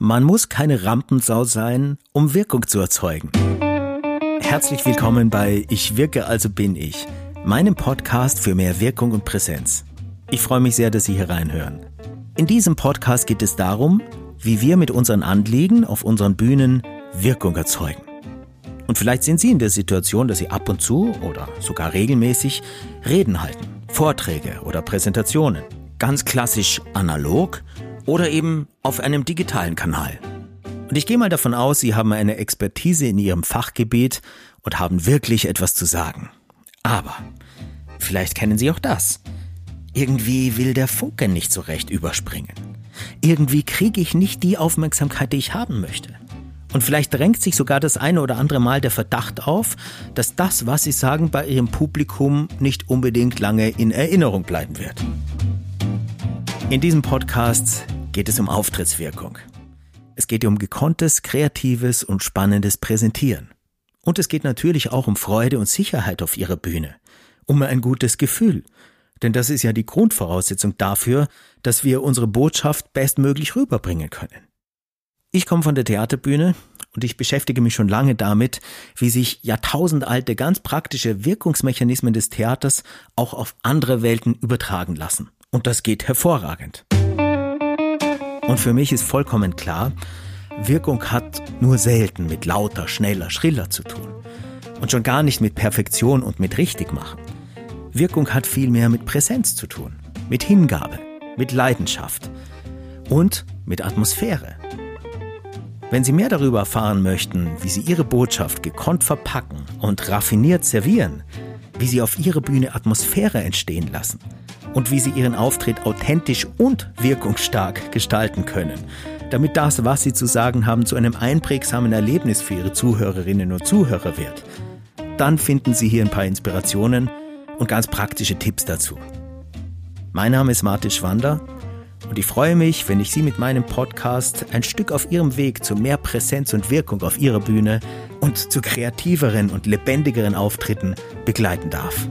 Man muss keine Rampensau sein, um Wirkung zu erzeugen. Herzlich willkommen bei Ich wirke, also bin ich, meinem Podcast für mehr Wirkung und Präsenz. Ich freue mich sehr, dass Sie hier reinhören. In diesem Podcast geht es darum, wie wir mit unseren Anliegen auf unseren Bühnen Wirkung erzeugen. Und vielleicht sind Sie in der Situation, dass Sie ab und zu oder sogar regelmäßig Reden halten, Vorträge oder Präsentationen. Ganz klassisch analog oder eben auf einem digitalen Kanal. Und ich gehe mal davon aus, Sie haben eine Expertise in Ihrem Fachgebiet und haben wirklich etwas zu sagen. Aber vielleicht kennen Sie auch das. Irgendwie will der Funke nicht so recht überspringen. Irgendwie kriege ich nicht die Aufmerksamkeit, die ich haben möchte. Und vielleicht drängt sich sogar das eine oder andere Mal der Verdacht auf, dass das, was Sie sagen, bei Ihrem Publikum nicht unbedingt lange in Erinnerung bleiben wird. In diesem Podcast geht es um Auftrittswirkung. Es geht um gekonntes, kreatives und spannendes Präsentieren. Und es geht natürlich auch um Freude und Sicherheit auf Ihrer Bühne, um ein gutes Gefühl. Denn das ist ja die Grundvoraussetzung dafür, dass wir unsere Botschaft bestmöglich rüberbringen können. Ich komme von der Theaterbühne und ich beschäftige mich schon lange damit, wie sich jahrtausendalte ganz praktische Wirkungsmechanismen des Theaters auch auf andere Welten übertragen lassen. Und das geht hervorragend. Und für mich ist vollkommen klar, Wirkung hat nur selten mit lauter, schneller, schriller zu tun. Und schon gar nicht mit Perfektion und mit Richtigmachen. Wirkung hat vielmehr mit Präsenz zu tun, mit Hingabe, mit Leidenschaft und mit Atmosphäre. Wenn Sie mehr darüber erfahren möchten, wie Sie Ihre Botschaft gekonnt verpacken und raffiniert servieren, wie Sie auf Ihrer Bühne Atmosphäre entstehen lassen – und wie sie ihren Auftritt authentisch und wirkungsstark gestalten können, damit das, was sie zu sagen haben, zu einem einprägsamen Erlebnis für ihre Zuhörerinnen und Zuhörer wird. Dann finden Sie hier ein paar Inspirationen und ganz praktische Tipps dazu. Mein Name ist Martin Schwander und ich freue mich, wenn ich Sie mit meinem Podcast ein Stück auf Ihrem Weg zu mehr Präsenz und Wirkung auf Ihrer Bühne und zu kreativeren und lebendigeren Auftritten begleiten darf.